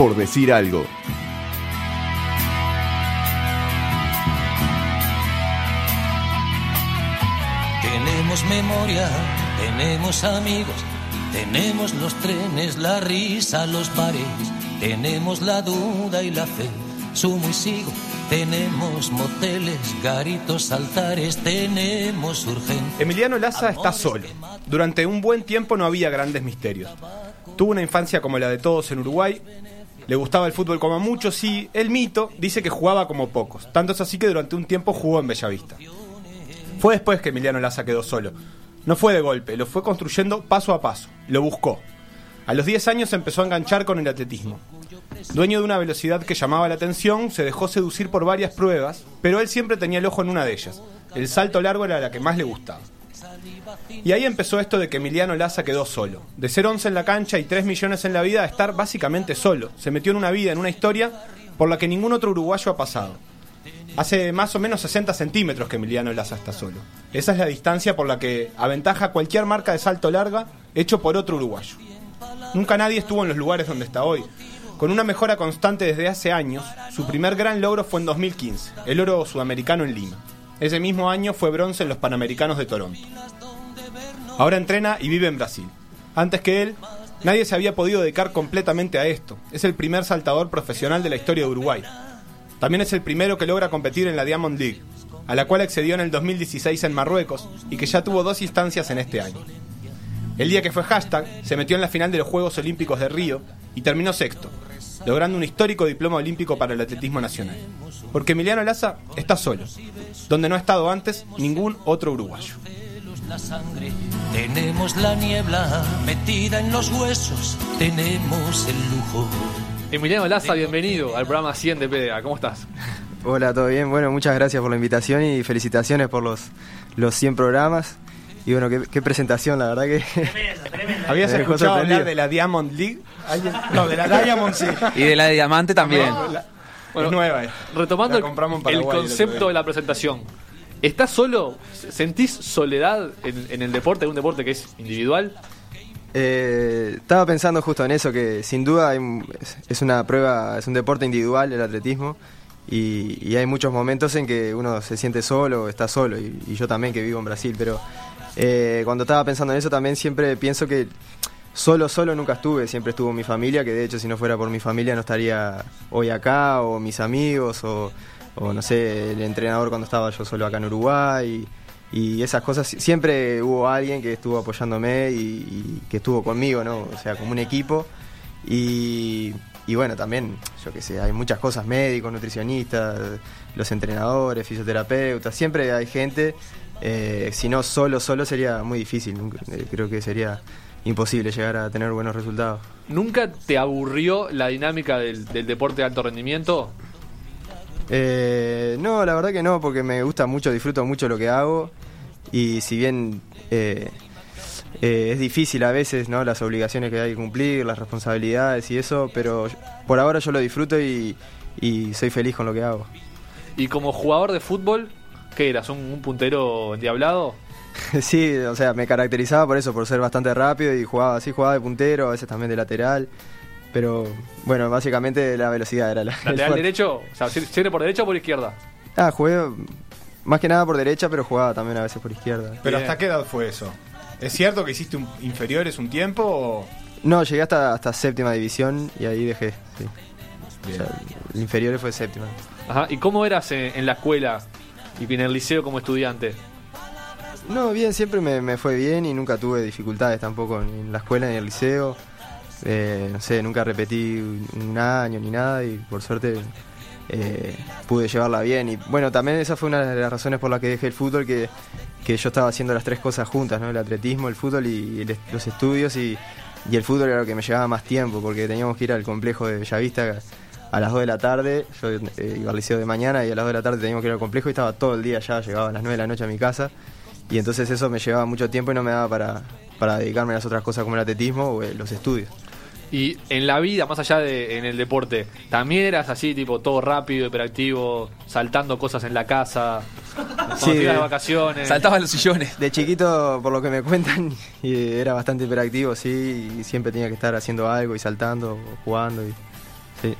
por decir algo. Tenemos memoria, tenemos amigos, tenemos los trenes, la risa, los bares, tenemos la duda y la fe, sumo y sigo, tenemos moteles, garitos, altares, tenemos urgencia. Emiliano Laza está solo. Durante un buen tiempo no había grandes misterios. Tuvo una infancia como la de todos en Uruguay. Le gustaba el fútbol como a muchos y el mito dice que jugaba como pocos. Tanto es así que durante un tiempo jugó en Bellavista. Fue después que Emiliano Laza quedó solo. No fue de golpe, lo fue construyendo paso a paso. Lo buscó. A los 10 años empezó a enganchar con el atletismo. Dueño de una velocidad que llamaba la atención, se dejó seducir por varias pruebas, pero él siempre tenía el ojo en una de ellas. El salto largo era la que más le gustaba. Y ahí empezó esto de que Emiliano Laza quedó solo. De ser 11 en la cancha y 3 millones en la vida a estar básicamente solo. Se metió en una vida, en una historia por la que ningún otro uruguayo ha pasado. Hace más o menos 60 centímetros que Emiliano Laza está solo. Esa es la distancia por la que aventaja cualquier marca de salto larga hecho por otro uruguayo. Nunca nadie estuvo en los lugares donde está hoy. Con una mejora constante desde hace años, su primer gran logro fue en 2015, el oro sudamericano en Lima. Ese mismo año fue bronce en los Panamericanos de Toronto. Ahora entrena y vive en Brasil. Antes que él, nadie se había podido dedicar completamente a esto. Es el primer saltador profesional de la historia de Uruguay. También es el primero que logra competir en la Diamond League, a la cual accedió en el 2016 en Marruecos y que ya tuvo dos instancias en este año. El día que fue hashtag, se metió en la final de los Juegos Olímpicos de Río y terminó sexto, logrando un histórico diploma olímpico para el atletismo nacional. Porque Emiliano Laza está solo, donde no ha estado antes ningún otro uruguayo. La sangre, tenemos la niebla metida en los huesos, tenemos el lujo. Emiliano Laza, bienvenido al programa 100 de PDA. ¿Cómo estás? Hola, ¿todo bien? Bueno, muchas gracias por la invitación y felicitaciones por los, los 100 programas. Y bueno, qué, qué presentación, la verdad que... ¿Habías escuchado hablar de la Diamond League? ¿Alguien? No, de la Diamond sí. Y de la de diamante también. La- Bueno, es nueva. Retomando La el, compramos en el Paraguay el otro concepto de la presentación. ¿Estás solo? ¿Sentís soledad en, en el deporte, en un deporte que es individual? Eh, estaba pensando justo en eso, que sin duda hay es, es una prueba, es un deporte individual el atletismo y, y hay muchos momentos en que uno se siente solo, está solo y, y yo también que vivo en Brasil, pero eh, cuando estaba pensando en eso también siempre pienso que solo, solo nunca estuve, siempre estuvo mi familia, que de hecho si no fuera por mi familia no estaría hoy acá, o mis amigos, o, no sé, el entrenador cuando estaba yo solo acá en Uruguay. Y esas cosas, siempre hubo alguien que estuvo apoyándome y, y que estuvo conmigo, ¿no? O sea, como un equipo. Y, y bueno, también, yo qué sé, hay muchas cosas, médicos, nutricionistas, los entrenadores, fisioterapeutas, siempre hay gente. eh, si no, solo, solo sería muy difícil. eh, creo que sería imposible llegar a tener buenos resultados. ¿Nunca te aburrió la dinámica del, del deporte de alto rendimiento? Eh, no, la verdad que no, porque me gusta mucho, disfruto mucho lo que hago y si bien eh, eh, es difícil a veces, ¿no? Las obligaciones que hay que cumplir, las responsabilidades y eso, pero por ahora yo lo disfruto y, y soy feliz con lo que hago. Y como jugador de fútbol, ¿qué eras? ¿Un, un puntero endiablado? sí, o sea, me caracterizaba por eso, por ser bastante rápido y jugaba así, jugaba de puntero, a veces también de lateral, pero bueno, básicamente la velocidad era la... ¿Lateral derecho? O sea, ¿siempre por derecha o por izquierda? Ah, jugué más que nada por derecha, pero jugaba también a veces por izquierda. Pero Bien. ¿hasta qué edad fue eso? ¿Es cierto que hiciste un- inferiores un tiempo o...? No, llegué hasta, hasta séptima división y ahí dejé. Sí. O sea, el inferior fue séptima. Ajá. ¿Y cómo eras en, en la escuela y en el liceo como estudiante? No, bien, siempre me, fue bien y nunca tuve dificultades tampoco ni en la escuela ni en el liceo. Eh, no sé, nunca repetí un, año ni nada y por suerte eh, pude llevarla bien. Y bueno, también esa fue una de las razones por las que dejé el fútbol, que, que yo estaba haciendo las tres cosas juntas, ¿no? El atletismo, el fútbol y los estudios y, y el fútbol era lo que me llevaba más tiempo porque teníamos que ir al complejo de Bellavista a las 2 de la tarde, yo eh, iba al liceo de mañana y a las 2 de la tarde teníamos que ir al complejo y estaba todo el día allá, llegaba a las 9 de la noche a mi casa y entonces eso me llevaba mucho tiempo y no me daba para, para dedicarme a las otras cosas como el atletismo o eh, los estudios. Y en la vida, más allá de en el deporte, ¿también eras así, tipo, todo rápido, hiperactivo, saltando cosas en la casa, cuando Sí, de de- vacaciones? Saltaba en los sillones. De chiquito, por lo que me cuentan, y era bastante hiperactivo, sí, y siempre tenía que estar haciendo algo y saltando o jugando. Y, Sí.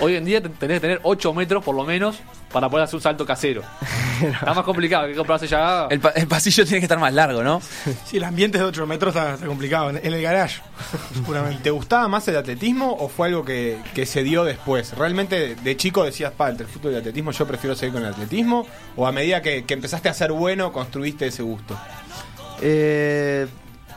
Hoy en día te- tenés que tener 8 metros por lo menos para poder hacer un salto casero. Está más complicado que comprarse ya. El, pa- el pasillo tiene que estar más largo, ¿no? Sí, el ambiente de 8 metros está, está complicado. En, en el garage, seguramente. ¿Te gustaba más el atletismo o fue algo que, que se dio después? ¿Realmente de chico decías, pa, entre el fútbol y el atletismo yo prefiero seguir con el atletismo? ¿O a medida que, que empezaste a ser bueno construiste ese gusto? Eh,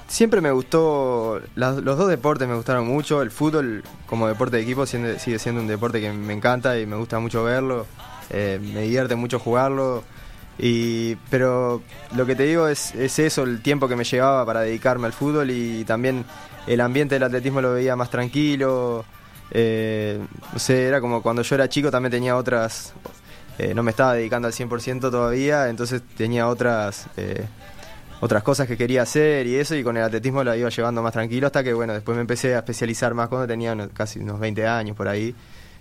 siempre me gustó, los dos deportes me gustaron mucho, el fútbol como deporte de equipo sigue siendo un deporte que me encanta y me gusta mucho verlo, eh, me divierte mucho jugarlo, y, pero lo que te digo es, es eso, el tiempo que me llevaba para dedicarme al fútbol y también el ambiente del atletismo lo veía más tranquilo, eh, no sé, era como cuando yo era chico también tenía otras... eh, no me estaba dedicando al 100% todavía, entonces tenía otras... otras cosas que quería hacer y eso, y con el atletismo la iba llevando más tranquilo hasta que, bueno, después me empecé a especializar más cuando tenía casi unos 20 años por ahí,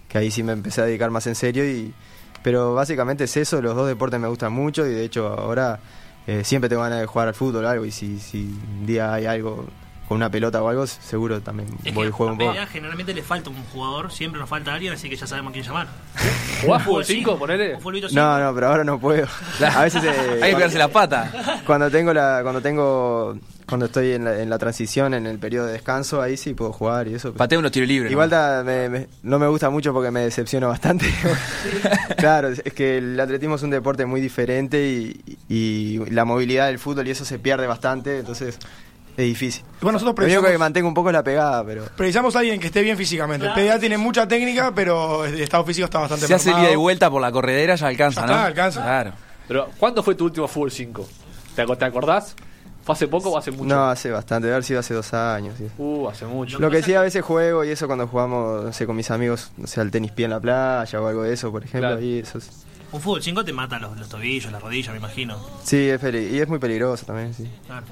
que ahí sí me empecé a dedicar más en serio, y pero básicamente es eso, los dos deportes me gustan mucho y de hecho ahora eh, siempre tengo ganas de jugar al fútbol o algo, y si, si un día hay algo con una pelota o algo, seguro también Es voy que y juego a un poco. generalmente le falta un jugador, siempre nos falta alguien, así que ya sabemos a quién llamar. ¿Jugás fútbol Sí, 5, ponele? un fulbito cinco. No, no, pero ahora no puedo. A veces eh, Hay que pegarse la pata. cuando tengo la cuando tengo cuando estoy en la, en la transición en el periodo de descanso ahí sí puedo jugar y eso Patea unos tiros libres. igual ¿no? me- me- no me gusta mucho porque me decepciono bastante claro es que el atletismo es un deporte muy diferente y, y la movilidad del fútbol y eso se pierde bastante entonces es difícil Bueno, nosotros lo único que precisamos, mantengo un poco es la pegada pero precisamos a alguien que esté bien físicamente. El PDA tiene mucha técnica, pero el estado físico está bastante Si hace mermado. ida y vuelta por la corredera ya alcanza, Ya ¿no? está, alcanza. Claro. Pero, ¿cuándo fue tu último fútbol 5? ¿Te, ac- te acordás? ¿Fue hace poco o hace mucho? no hace bastante debe haber sido hace dos años sí. Uh, hace mucho. Lo que sí a veces juego y eso cuando jugamos, no sé, con mis amigos, no sé, al tenis pie en la playa o algo de eso, por ejemplo, Claro. ahí eso es- Un fútbol 5 te mata los, los tobillos, las rodillas, me imagino. Sí, es peli- y es muy peligroso también, sí. Claro.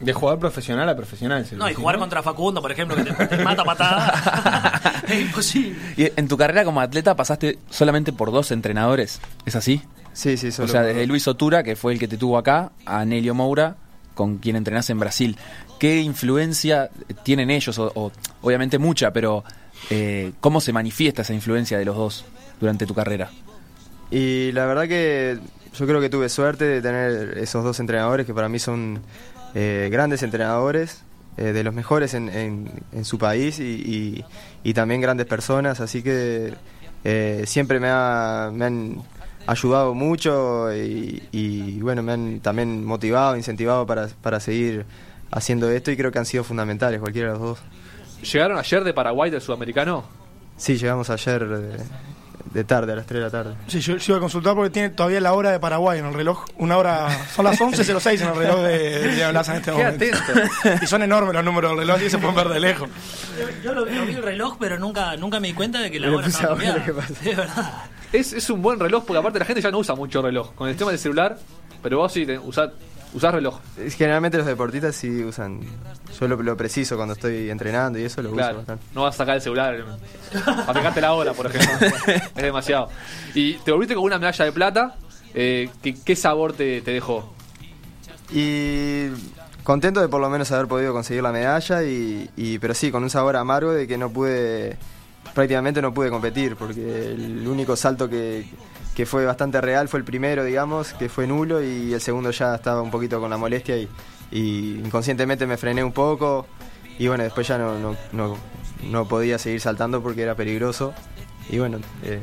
De jugador profesional a profesional. No, y jugar contra Facundo, por ejemplo, que te, te mata patada. es imposible. Y en tu carrera como atleta pasaste solamente por dos entrenadores, ¿es así? Sí, sí, O solo sea, por- desde Luis Otura, que fue el que te tuvo acá, a Nelio Moura, con quien entrenás en Brasil. ¿Qué influencia tienen ellos? O, o- obviamente mucha, pero eh, ¿cómo se manifiesta esa influencia de los dos durante tu carrera? Y la verdad que yo creo que tuve suerte de tener esos dos entrenadores que para mí son eh, grandes entrenadores, eh, de los mejores en, en- en su país y, y- y también grandes personas, así que eh, siempre me, ha- me han ayudado mucho y, y, bueno, me han también motivado, incentivado para, para seguir haciendo esto y creo que han sido fundamentales cualquiera de los dos. ¿Llegaron ayer de Paraguay del sudamericano? Sí, llegamos ayer de, de tarde, a las 3 de la tarde. Sí, yo, yo iba a consultar porque tiene todavía la hora de Paraguay en el reloj. Una hora. Son las 11.06 en el reloj de, de Blas en este Qué momento. atento. Y son enormes los números del reloj y se pueden ver de lejos. Yo, yo lo, lo vi el reloj, pero nunca, nunca me di cuenta de que la Me lo hora puse estaba a ver cambiada. qué pasa. Es verdad. Es, es un buen reloj porque aparte la gente ya no usa mucho reloj. Con el tema del celular, pero vos sí usás, usás reloj. Generalmente los deportistas sí usan. Yo lo, lo preciso cuando estoy entrenando y eso lo uso Claro, bastante. no vas a sacar el celular eh, para fijarte la hora, por ejemplo. es demasiado. Y te volviste con una medalla de plata. eh, ¿qué, qué sabor te, te dejó? Y contento de por lo menos haber podido conseguir la medalla, y, y- pero sí, con un sabor amargo de que no pude, prácticamente no pude competir, porque el único salto que, que fue bastante real fue el primero, digamos, que fue nulo, y el segundo ya estaba un poquito con la molestia y, inconscientemente me frené un poco, y bueno, después ya no, no, no, no podía seguir saltando porque era peligroso, y bueno... eh,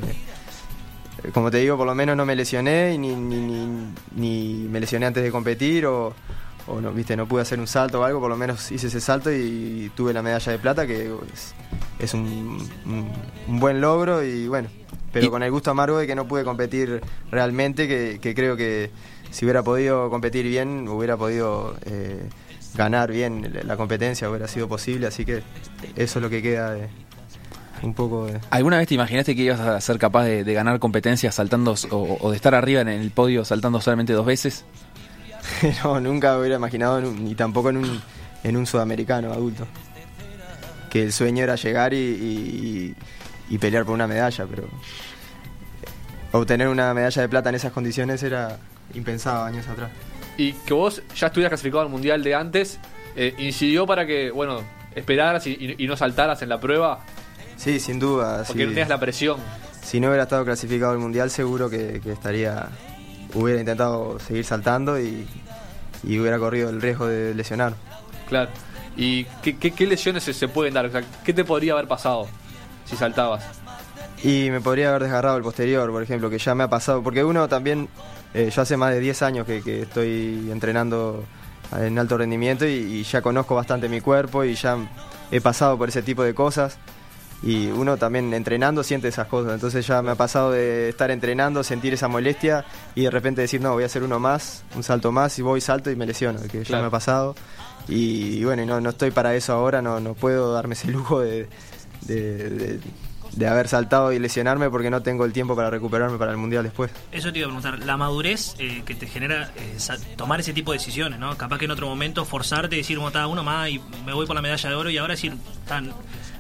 como te digo, por lo menos no me lesioné ni, ni, me lesioné antes de competir o, no, viste, no pude hacer un salto o algo, por lo menos hice ese salto y tuve la medalla de plata, que es, es un, un- un buen logro y bueno, pero Y- con el gusto amargo de que no pude competir realmente, que, que creo que si hubiera podido competir bien, hubiera podido eh, ganar bien la- competencia, hubiera sido posible, así que eso es lo que queda de un poco de... ¿Alguna vez te imaginaste que ibas a ser capaz de, de ganar competencias saltando o, o de estar arriba en el podio saltando solamente dos veces? no, nunca hubiera imaginado, ni tampoco en un, en un sudamericano adulto. Que el sueño era llegar y, y- y pelear por una medalla, pero obtener una medalla de plata en esas condiciones era impensado años atrás. Y que vos ya estuvieras clasificado al mundial de antes, eh, incidió para que, bueno, esperaras y, y- y no saltaras en la prueba. Sí, sin duda. Porque sí. no tenías la presión. Si no hubiera estado clasificado al mundial, seguro que, que estaría. Hubiera intentado seguir saltando y, y hubiera corrido el riesgo de lesionar. Claro. ¿Y qué, qué- qué lesiones se, se pueden dar? O sea, ¿Qué te podría haber pasado si saltabas? Y me podría haber desgarrado el posterior, por ejemplo, que ya me ha pasado. Porque uno también, eh, yo hace más de 10 años que, que estoy entrenando en alto rendimiento y, y ya conozco bastante mi cuerpo y ya he pasado por ese tipo de cosas. Y uno también entrenando siente esas cosas. Entonces ya me ha pasado de estar entrenando, sentir esa molestia y de repente decir, no, voy a hacer uno más, un salto más y voy, salto y me lesiono, que ya me ha pasado. Y, bueno, y no, no estoy para eso ahora, no, no puedo darme ese lujo de, de- de- de haber saltado y lesionarme porque no tengo el tiempo para recuperarme para el mundial después. Eso te iba a preguntar, la madurez eh, que te genera eh, tomar ese tipo de decisiones, ¿no? Capaz que en otro momento forzarte y decir, está uno más y me voy por la medalla de oro y ahora decir, tan,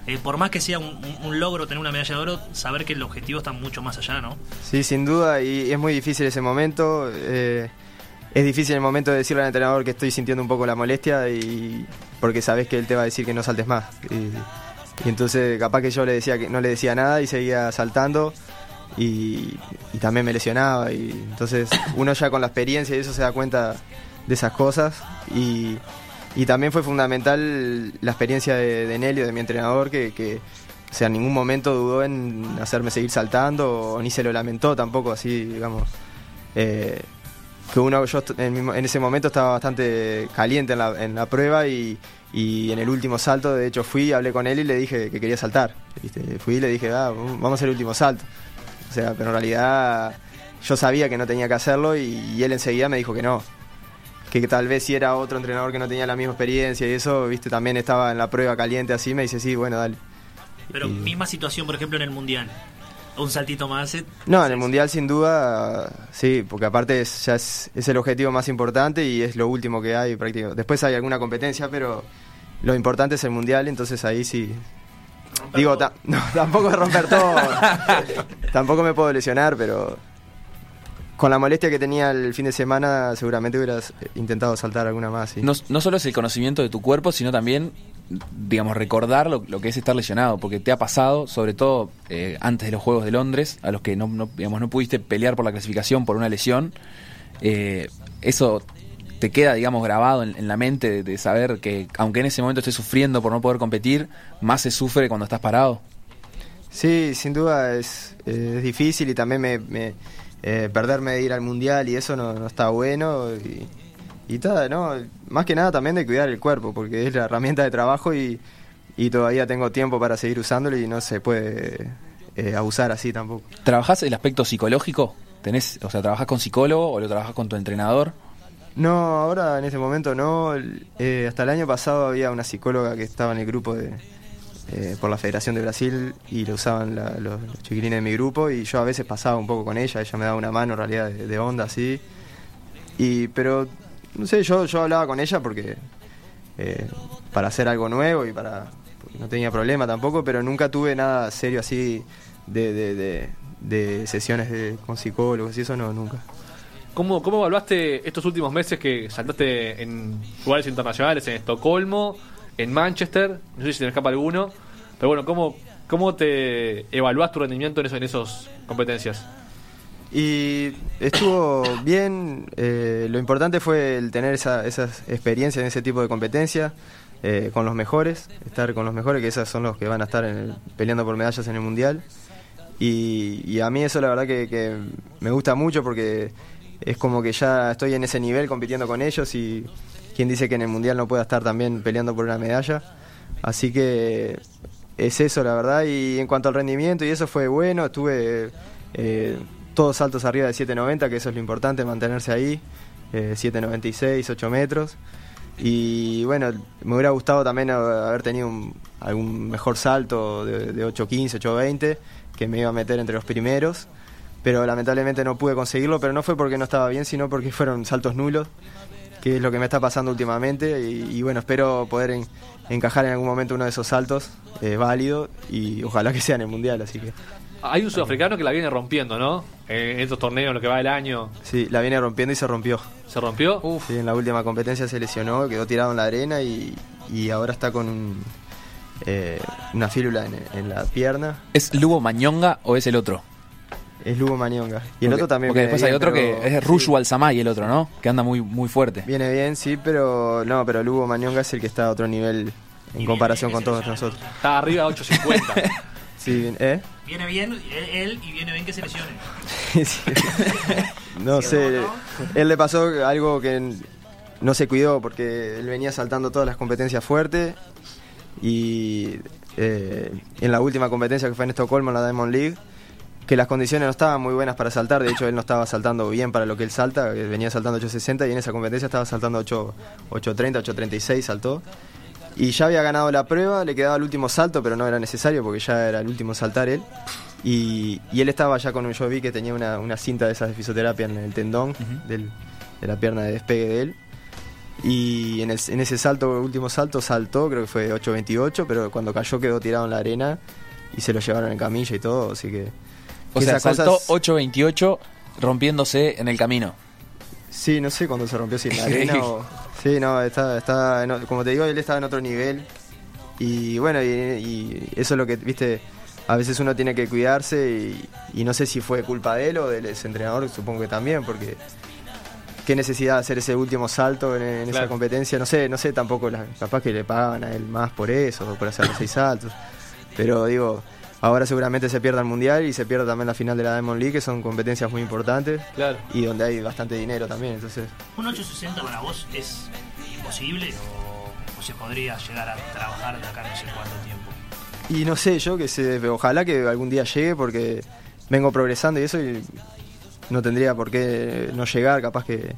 eh, por más que sea un, logro tener una medalla de oro, saber que el objetivo está mucho más allá, ¿no? Sí, sin duda, y es muy difícil ese momento. eh, es difícil el momento de decirle al entrenador que estoy sintiendo un poco la molestia y porque sabes que él te va a decir que no saltes más. Y, y entonces capaz que yo le decía que no le decía nada y seguía saltando y, también me lesionaba. Y entonces uno ya con la experiencia y eso se da cuenta de esas cosas. Y, y también fue fundamental la experiencia de, de Nelio, de mi entrenador, que, que o en ningún momento dudó en hacerme seguir saltando o ni se lo lamentó tampoco, así, digamos. Eh, que uno, yo en, en ese momento estaba bastante caliente en la, en la prueba y, y en el último salto, de hecho, fui, hablé con él y le dije que quería saltar. ¿viste? Fui y le dije, ah, vamos a hacer el último salto. O sea, pero en realidad yo sabía que no tenía que hacerlo y, y él enseguida me dijo que no. Que, que tal vez si era otro entrenador que no tenía la misma experiencia y eso, viste, también estaba en la prueba caliente así, me dice, sí, bueno, dale. Pero Y- misma situación, por ejemplo, en el Mundial. Un saltito más. eh, No, en el Mundial sin duda, sí, porque aparte es, ya es, es el objetivo más importante y es lo último que hay prácticamente. Después hay alguna competencia, pero lo importante es el Mundial, entonces ahí sí. Digo, ta- no, tampoco es romper todo, tampoco me puedo lesionar, pero con la molestia que tenía el fin de semana seguramente hubieras intentado saltar alguna más. sí. No, no solo es el conocimiento de tu cuerpo, sino también, digamos, recordar lo, lo que es estar lesionado, porque te ha pasado, sobre todo eh, antes de los Juegos de Londres, a los que no, digamos, no pudiste pelear por la clasificación por una lesión, eh, eso te queda, digamos, grabado en, la mente de, saber que, aunque en ese momento estés sufriendo por no poder competir, más se sufre cuando estás parado. Sí, sin duda es, difícil y también me, eh, perderme de ir al mundial y eso no, está bueno y tal, ¿no? Más que nada también de cuidar el cuerpo porque es la herramienta de trabajo y, y todavía tengo tiempo para seguir usándolo y no se puede eh, abusar así tampoco. ¿Trabajás el aspecto psicológico? ¿Tenés, o sea, trabajás con psicólogo o lo trabajás con tu entrenador? No, ahora en este momento no. Eh, hasta el año pasado había una psicóloga que estaba en el grupo de eh, por la Federación de Brasil y lo usaban la- los, los chiquilines de mi grupo y yo a veces pasaba un poco con ella, ella me daba una mano en realidad de, de onda así. Y pero no sé, yo yo hablaba con ella porque eh, para hacer algo nuevo y para no tenía problema tampoco, pero nunca tuve nada serio así de, de, de- de sesiones de, con psicólogos y eso no nunca. ¿Cómo, ¿Cómo evaluaste estos últimos meses que saltaste en lugares internacionales, en Estocolmo, en Manchester? No sé si se me escapa alguno. Pero bueno, ¿cómo, cómo te evaluás tu rendimiento en, eso, en esas competencias? Y estuvo bien, eh, lo importante fue el tener esa, esas experiencias en ese tipo de competencia eh, con los mejores, estar con los mejores, que esos son los que van a estar en el- peleando por medallas en el Mundial. Y, a mí eso la verdad que, que me gusta mucho porque es como que ya estoy en ese nivel compitiendo con ellos y quien dice que en el Mundial no pueda estar también peleando por una medalla. Así que es eso la verdad y en cuanto al rendimiento y eso fue bueno, estuve eh, todos saltos arriba de 7.90, que eso es lo importante, mantenerse ahí, eh, 7.96, 8 metros. Y bueno, me hubiera gustado también haber tenido un- algún mejor salto de, de 8.15, 8.20, que me iba a meter entre los primeros. Pero lamentablemente no pude conseguirlo, pero no fue porque no estaba bien, sino porque fueron saltos nulos, que es lo que me está pasando últimamente. Y, y bueno, espero poder en- encajar en algún momento uno de esos saltos eh, válido y ojalá que sea en el Mundial, así que... Hay un sudafricano que la viene rompiendo, ¿no? En estos torneos, lo que va del año. Sí, la viene rompiendo y se rompió. ¿Se rompió? Sí, en la última competencia se lesionó, quedó tirado en la arena y, y ahora está con un, eh, una fílula en, en la pierna. ¿Es Lugo Mañonga o es el otro? Es Lugo Mañonga. Y el Porque- otro también. Porque después hay bien, otro pero- que es Rushu Alzamay, el otro, ¿no? Que anda muy, muy fuerte. Viene bien, sí, pero no, pero Lugo Mañonga es el que está a otro nivel en comparación con todos nosotros. Está arriba de 850. Sí, ¿eh? Viene bien él, él y viene bien que se lesione. Sí. No sé, él le pasó algo que no se cuidó porque él venía saltando todas las competencias fuertes y eh, en la última competencia que fue en Estocolmo, en la Diamond League, que las condiciones no estaban muy buenas para saltar, de hecho él no estaba saltando bien para lo que él salta, que venía saltando 860 y en esa competencia estaba saltando 8, 830, 836 saltó. Y ya había ganado la prueba, le quedaba el último salto, pero no era necesario porque ya era el último saltar él. Y, y él estaba ya con un, yo vi que tenía una, una cinta de esas de fisioterapia en el tendón del- de la pierna de despegue de él. Y en, el- en ese salto, último salto, saltó, creo que fue 8.28, pero cuando cayó quedó tirado en la arena y se lo llevaron en camilla y todo, así que... O que sea, saltó cosas- 8.28 rompiéndose en el camino. Sí, no sé cuándo se rompió, si en la arena o... Sí, no, está, está en como te digo, él estaba en otro nivel. Y bueno, y, y eso es lo que, viste, a veces uno tiene que cuidarse y, y no sé si fue culpa de él o del ese entrenador, supongo que también, porque qué necesidad de hacer ese último salto en, en esa competencia, no sé, no sé tampoco, la- capaz que le pagaban a él más por eso, por hacer los seis saltos. Pero digo, ahora seguramente se pierda el Mundial y se pierda también la final de la Diamond League, que son competencias muy importantes claro. y donde hay bastante dinero también, entonces... ¿Un 860 para vos es imposible o, o se podría llegar a trabajar de acá no sé cuánto tiempo? Y no sé, yo que sé, ojalá que algún día llegue porque vengo progresando y eso y no tendría por qué no llegar, capaz que...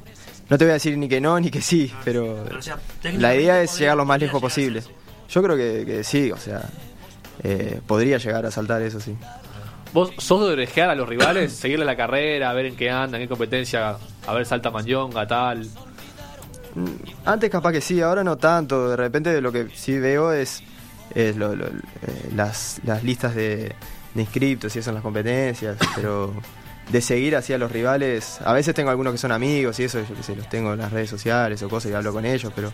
No te voy a decir ni que no ni que sí, pero Pero, o sea, la idea es llegar lo más lejos posible. Yo creo que, que sí, o sea, eh, podría llegar a saltar eso, sí. ¿Vos sos de orejear a los rivales? seguirle la carrera, a ver en qué andan, en qué competencia, a ver salta Mañonga, tal. Antes capaz que sí, ahora no tanto. De repente lo que sí veo es, es lo- lo- eh, las, las listas de, de inscriptos y eso en las competencias, pero de seguir así a los rivales, a veces tengo algunos que son amigos y eso, yo que sé, los tengo en las redes sociales o cosas y hablo con ellos, pero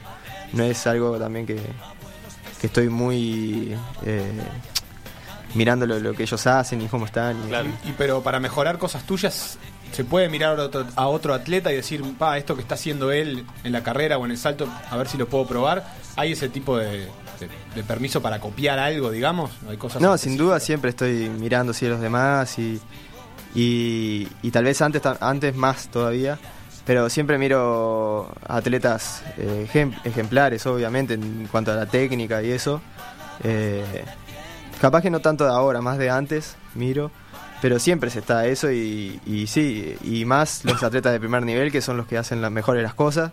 no es algo también que, que estoy muy eh, mirando lo, lo que ellos hacen y cómo están. y- Claro. Y pero para mejorar cosas tuyas, ¿se puede mirar a otro, a otro atleta y decir, pa, esto que está haciendo él en la carrera o en el salto, a ver si lo puedo probar? ¿Hay ese tipo de, de- de permiso para copiar algo, digamos? ¿Hay cosas No, sin duda siempre estoy mirando si a los demás y, y, y tal vez antes, antes más todavía, pero siempre miro atletas eh, ejem- ejemplares, obviamente, en cuanto a la técnica y eso. Eh, capaz que no tanto de ahora, más de antes miro, pero siempre se está eso y, sí, y más los atletas de primer nivel que son los que hacen las mejores las cosas.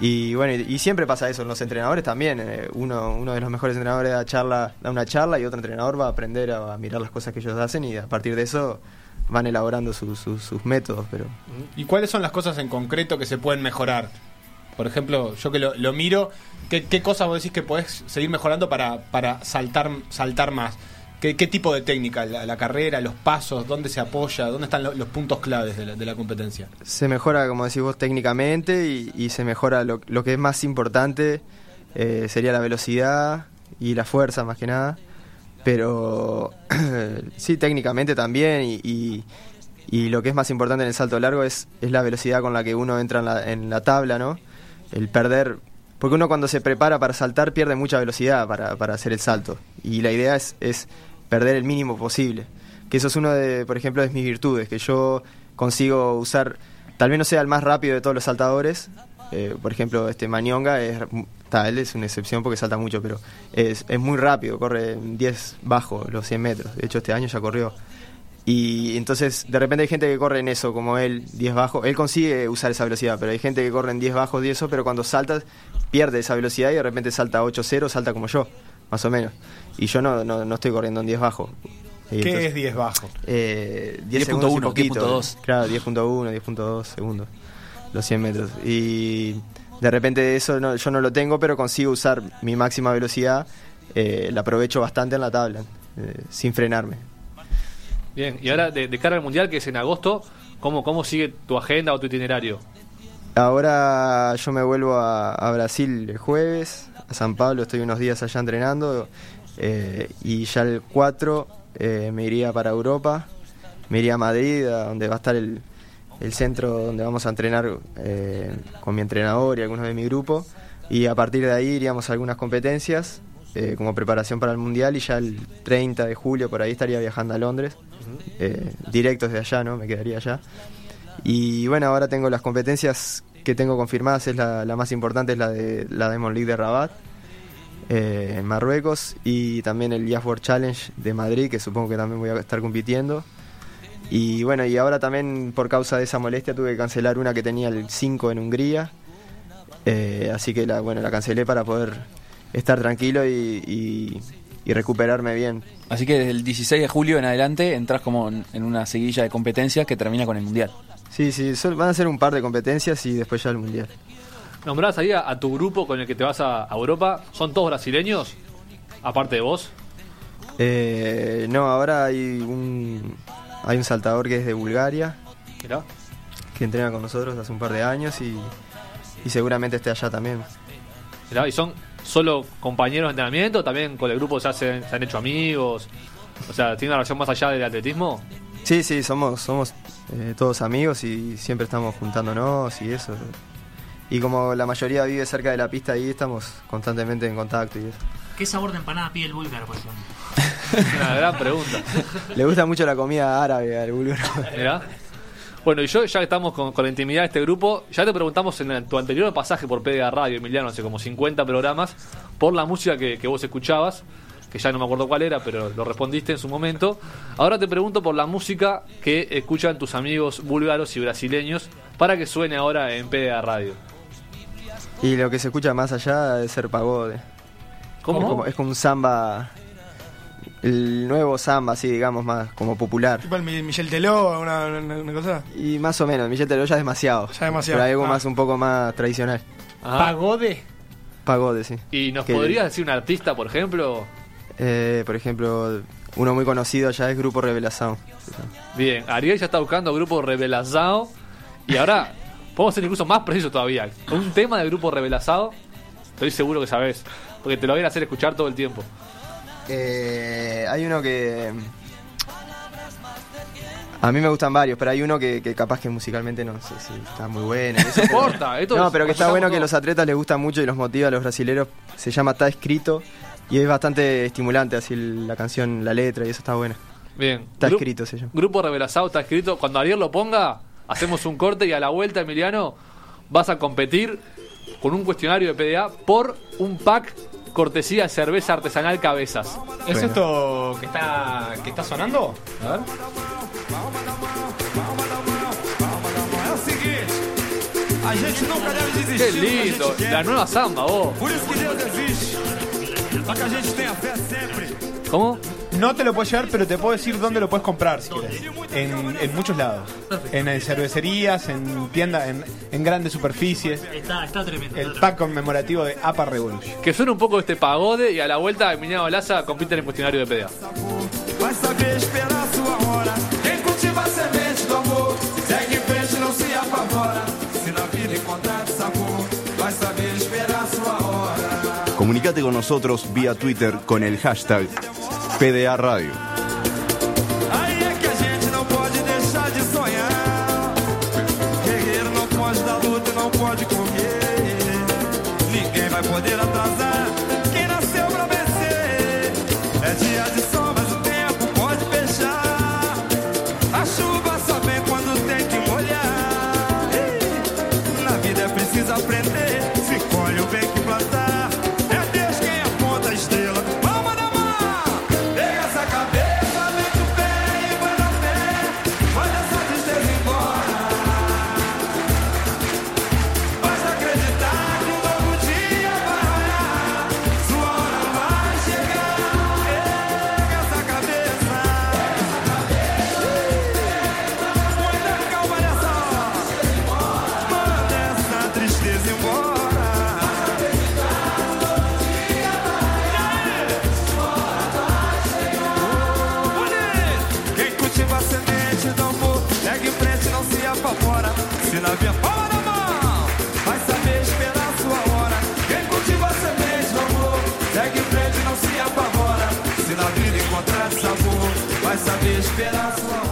Y bueno, y, siempre pasa eso en los entrenadores también. eh, uno, uno de los mejores entrenadores da, charla, da una charla y otro entrenador va a aprender a mirar las cosas que ellos hacen y a partir de eso van elaborando su- su- sus métodos. Pero ¿Y cuáles son las cosas en concreto que se pueden mejorar? Por ejemplo, yo que lo, lo miro, ¿qué, qué cosas vos decís que podés seguir mejorando para, para saltar, saltar más? ¿Qué, qué tipo de técnica? La, la carrera, los pasos? ¿Dónde se apoya? ¿Dónde están lo- los puntos claves de la, de la competencia? se mejora, como decís vos, técnicamente y, y se mejora lo, lo que es más importante, eh, sería la velocidad y la fuerza más que nada. Pero sí, técnicamente también y, y- y lo que es más importante en el salto largo es, es la velocidad con la que uno entra en la, en la tabla, ¿no? El perder... Porque uno cuando se prepara para saltar pierde mucha velocidad para, para hacer el salto. Y la idea es, es perder el mínimo posible. Que eso es uno de, por ejemplo, de mis virtudes, que yo consigo usar, tal vez no sea el más rápido de todos los saltadores. eh, por ejemplo, este Mañonga es, ta, él es una excepción porque salta mucho, pero es, es muy rápido, corre 10 bajo los 100 metros. De hecho, este año ya corrió. Y entonces, de repente hay gente que corre en eso, como él, 10 bajo. Él consigue usar esa velocidad, pero hay gente que corre en 10 bajos y eso, pero cuando salta, pierde esa velocidad y de repente salta 8-0, salta como yo, más o menos. Y yo no, no, no estoy corriendo en 10 bajo. Y ¿Qué entonces- es 10 bajo? eh, 10 10.1, segundos y poquito. 10.2. Claro, 10.1, 10.2 segundos. Los 100 metros. Y de repente eso no- yo no lo tengo, pero consigo usar mi máxima velocidad. eh, la aprovecho bastante en la tabla, eh, sin frenarme. Bien, y ahora de, de cara al mundial, que es en agosto, ¿cómo, ¿cómo sigue tu agenda o tu itinerario? Ahora yo me vuelvo a, a Brasil el jueves, a San Pablo, estoy unos días allá entrenando Eh, y ya el 4 eh, me iría para Europa, me iría a Madrid, a donde va a estar el, el centro donde vamos a entrenar eh, con mi entrenador y algunos de mi grupo. Y a partir de ahí iríamos a algunas competencias eh, como preparación para el Mundial y ya el 30 de julio por ahí estaría viajando a Londres, eh, directo desde allá, ¿no? Me quedaría allá. Y bueno, ahora tengo las competencias que tengo confirmadas, es la, la más importante es la de la Diamond League de Rabat, eh, en Marruecos, y también el Jazz World Challenge de Madrid, que supongo que también voy a estar compitiendo. Y bueno, y ahora también por causa de esa molestia tuve que cancelar una que tenía el 5 en Hungría, eh, así que la, bueno, la cancelé para poder estar tranquilo y, y- y recuperarme bien. Así que desde el 16 de julio en adelante entras como en una seguilla de competencias que termina con el Mundial. Sí, sí, van a ser un par de competencias y después ya el Mundial. Nombrás ahí a, a tu grupo con el que te vas a, a Europa. ¿Son todos brasileños? Aparte de vos. Eh, no, ahora hay un, hay un saltador que es de Bulgaria, Mirá. que entrena con nosotros hace un par de años y, y seguramente esté allá también. Mirá, ¿Y son solo compañeros de entrenamiento? ¿También con el grupo se, hacen- se han hecho amigos? O sea, ¿tiene una relación más allá del atletismo? Sí, sí, somos, somos eh, todos amigos y siempre estamos juntándonos y eso. Y como la mayoría vive cerca de la pista ahí, estamos constantemente en contacto y eso. ¿Qué sabor de empanada pide el búlgaro, por ejemplo? Una gran pregunta. Le gusta mucho la comida árabe al búlgaro. Bueno, y yo, ya que estamos con, con la intimidad de este grupo, ya te preguntamos en tu anterior pasaje por PDA Radio, Emiliano, hace como 50 programas, por la música que, que vos escuchabas, que ya no me acuerdo cuál era, pero lo respondiste en su momento. Ahora te pregunto por la música que escuchan tus amigos búlgaros y brasileños para que suene ahora en PDA Radio. Y lo que se escucha más allá es ser pagode. ¿Cómo? Es como, es como un samba, el nuevo samba, así digamos, más como popular. Tipo el Mi- Michel Teló, una, una, una cosa. Y más o menos, Michel Teló ya es demasiado. Ya demasiado. Pero hay algo Ah. más, un poco más tradicional. Ajá. Pagode. Pagode, sí. ¿Y nos Que- podrías decir un artista, por ejemplo? Eh, por ejemplo, uno muy conocido ya es Grupo Revelación. Bien, Ariel ya está buscando grupo Revelazado. Y ahora podemos ser incluso más precisos todavía. Con un tema del grupo Revelazado, estoy seguro que sabes. Porque te lo voy a hacer escuchar todo el tiempo. Eh, hay uno que... A mí me gustan varios, pero hay uno que, que capaz que musicalmente no sé si está muy bueno. eso, pero- importa, esto no, pero que está bueno que todo. los atletas les gusta mucho y los motiva a los brasileros. Se llama Está Escrito y es bastante estimulante así la canción, la letra y eso está bueno. Bien. Está Gru- escrito se llama. Grupo Revelazado está escrito. Cuando Ariel lo ponga, hacemos un corte y a la vuelta, Emiliano, vas a competir con un cuestionario de PDA por un pack cortesía cerveza artesanal Cabezas. ¿Es Bueno. esto que está, que está sonando? A ver. Qué lindo. La nueva samba, vos. ¿Cómo? No te lo puedo llevar, pero te puedo decir dónde lo puedes comprar si quieres. En, en muchos lados. En eh, cervecerías, en tiendas, en, en grandes superficies. Está, está tremendo. El pack conmemorativo de APA Revolution. Que suene un poco este pagode y a la vuelta Emiliano Laza compite en el cuestionario de PDA. Comunicate con nosotros vía Twitter con el hashtag PDA Radio. Aí é que a gente não pode deixar de sonhar. Guerreiro não pode dar luta, não pode comer. Ninguém vai poder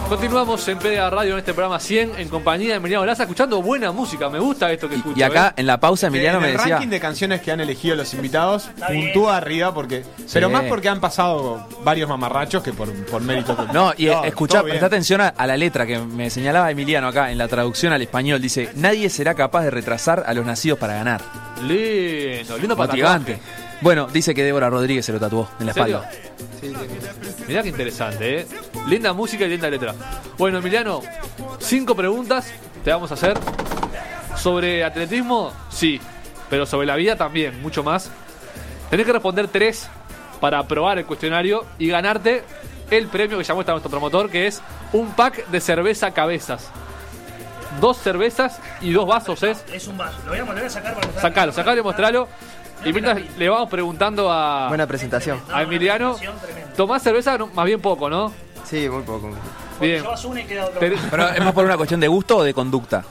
Continuamos en PDA Radio en este programa 100 en compañía de Emiliano Laza, escuchando buena música. Me gusta esto que escucho. Y acá, ¿eh? en la pausa, Emiliano en me el decía. ranking de canciones que han elegido los invitados, puntúa arriba porque. Pero más porque han pasado varios mamarrachos que por, por mérito. propio. No, y No, escucha, todo bien. presta atención a, a la letra que me señalaba Emiliano acá en la traducción al español. Dice: Nadie será capaz de retrasar a los nacidos para ganar. Lindo, lindo para Motivante. tatuaje. Bueno, dice que Débora Rodríguez se lo tatuó en la espalda. Mirá qué interesante, ¿eh? Linda música y linda letra. Bueno, Emiliano, cinco preguntas te vamos a hacer. Sobre atletismo, sí. Pero sobre la vida también, mucho más. Tenés que responder tres para aprobar el cuestionario y ganarte el premio que llamó esta nuestro promotor, que es un pack de cerveza cabezas. Dos cervezas y dos vasos, ¿es? Es un vaso. Lo voy a volver a sacar para mostrar. Sacalo, sacalo y mostralo. Y mientras le vamos preguntando a, Buena presentación. a Emiliano, tomás cerveza no, más bien poco, ¿no? Sí, muy poco. Bien. Llevas una y queda otro. Ten- Pero es más por una cuestión de gusto o de conducta.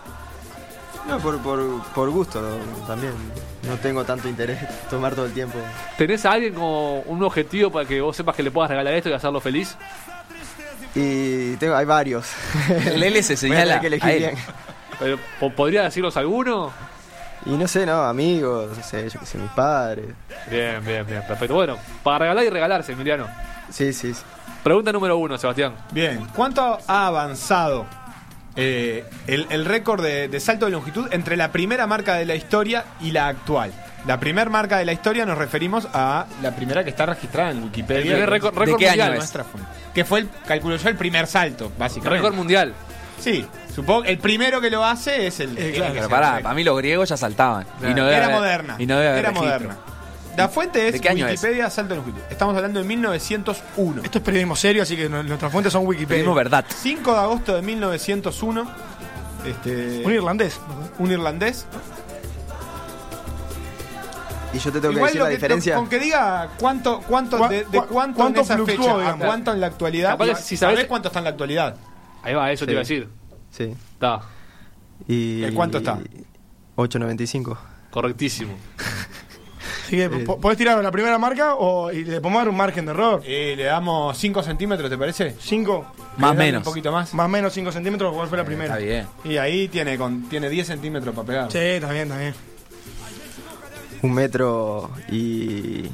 No, por, por, por gusto también. No tengo tanto interés en tomar todo el tiempo. ¿Tenés a alguien como un objetivo para que vos sepas que le puedas regalar esto y hacerlo feliz? Y tengo, hay varios. El L se señala que elegir bien. Pero, ¿Podría decirlos alguno? Y no sé, no, amigos, no sé, yo qué sé, mis padres. Bien, bien, bien, perfecto. Bueno, para regalar y regalarse, Emiliano. Sí, sí, sí. Pregunta número uno, Sebastián. Bien, ¿cuánto ha avanzado eh, el, el récord de, de salto de longitud entre la primera marca de la historia y la actual? La primera marca de la historia nos referimos a la primera que está registrada en Wikipedia. El récord- ¿De qué año es? Nuestra fuente. Que fue, el, calculo yo, el primer salto, básicamente. Récord mundial. Sí, supongo que el primero que lo hace es el. tiene que Pero pará, para mí los griegos ya saltaban. Y no Era haber- moderna. Y no debe haber Era registro. moderna. La fuente es ¿De qué año es? Wikipedia Salto de longitud. Estamos hablando de 1901. Esto es periodismo serio, así que nuestras fuentes son Wikipedia. Pedimos verdad. 5 de agosto de 1901. Este, Un irlandés. un irlandés. Y yo te tengo que Igual decir lo la que- diferencia. con que diga cuánto, cuánto Cuá- de, de cuá- cuánto, cuánto en esa fluctuó, fecha, a digamos. cuánto en la actualidad. Capaz que si ¿sabés cuánto está en la actualidad? Ahí va, eso te Sí. iba a decir. Sí. Está, Y, ¿En cuánto está? 8.95. correctísimo. Así que po- podés tirar la primera marca o y le podemos dar un margen de error. Eh, le damos 5 centímetros, ¿te parece? 5, Más ¿Querés darle menos. Un poquito más. más o menos 5 centímetros, ¿cuál fue la primera? Está bien. Y ahí tiene, con, tiene 10 centímetros para pegar. Sí, está bien, está bien. Un metro y.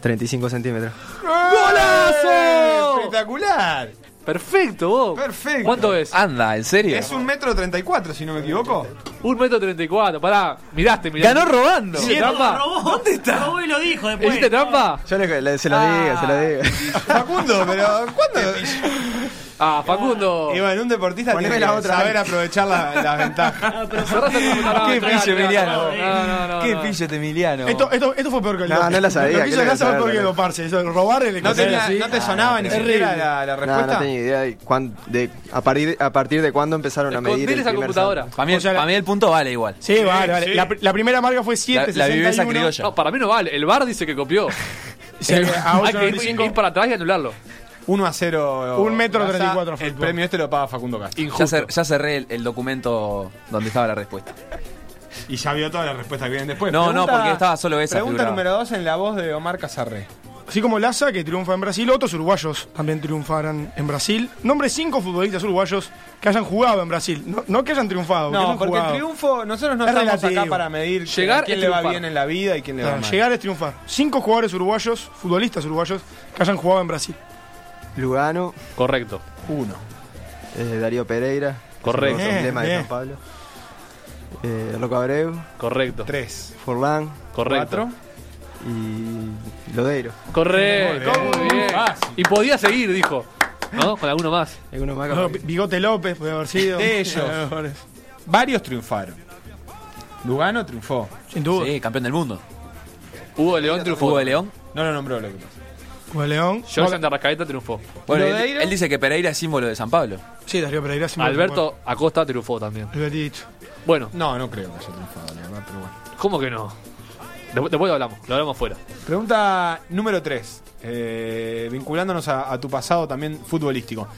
35 centímetros. ¡Golazo! ¡Espectacular! Perfecto, vos. Perfecto. ¿Cuánto es? Anda, ¿en serio? Es un metro 34, si no me equivoco. Un metro treinta y cuatro. Pará, miraste, miraste. Ganó robando. ¿Hiciste trampa? ¿Dónde está? Robó y lo dijo después. ¿Hiciste trampa? Yo le, le- se lo digo, se lo digo. Facundo, pero ¿cuándo? Ah, Facundo. Y bueno, un deportista Poneme tiene la que otra saber aprovechar la, la ventaja. Ah, pero Cerraste el computador. Qué pillo, Emiliano. No, no, no. Qué no. pillo Emiliano. Esto, esto, esto fue peor que el No, no la sabía, Lo que hizo ¿qué el le Laza fue peor que doparse. Eso, robar el ¿No, no te sonaba ni siquiera la, la No, respuesta? no tenía idea de, cuán- de a, partir, a partir de cuándo empezaron a medir. El primer computadora. Para mí, O sea, la- para mí el punto vale igual. Sí, vale, vale. sí. La, la primera marca fue La, 7, la viveza criolla. No, para mí no vale. El bar dice que copió. Hay que ir, 8.95. ir para atrás y anularlo. 1 a 0. Un metro Gaza. 34 El premio este lo paga Facundo Castro. Ya, Injusto. cer- ya cerré el, el documento donde estaba la respuesta. Y ya vio todas las respuestas que vienen después. No, no, porque estaba solo esa Pregunta figuraba. número 2 en la voz de Omar Casarre. Así como Laza, que triunfa en Brasil, otros uruguayos también triunfarán en Brasil. Nombre 5 futbolistas uruguayos que hayan jugado en Brasil. No, no que hayan triunfado, que No, hayan porque jugado. el triunfo, nosotros no Es estamos relativo. acá para medir Llegar a quién es le va triunfar. bien en la vida y quién le va Claro, mal. llegar es triunfar. Cinco jugadores uruguayos, futbolistas uruguayos, que hayan jugado en Brasil. Lugano, Correcto. Uno. eh, Darío Pereira. Correcto. otro emblema de. San Pablo. Eh, Rocco Abreu, Correcto. 3. Forlán Correcto. y Lodeiro. Correcto. Muy bien. Muy bien. Fácil. Y podía seguir, dijo. ¿No? Con alguno más. Alguno más No. Bigote López puede haber sido. De ellos. Varios triunfaron. Lugano triunfó. Sin duda. Sí, campeón del mundo. Hugo de León triunfó. Hugo de León. No lo nombró lo que pasa. Juan León. Jorge de Rascaeta triunfó. Bueno, él, Lodeiro. él dice que Pereira es símbolo de San Pablo. Sí, Darío Pereira. sí me Alberto Acosta triunfó también. acuerdo. Albertito. Bueno, No, no creo que haya triunfado, la verdad, pero bueno. ¿cómo que no? Después, después lo hablamos, lo hablamos fuera. Pregunta número 3. vinculándonos a, a tu pasado también futbolístico.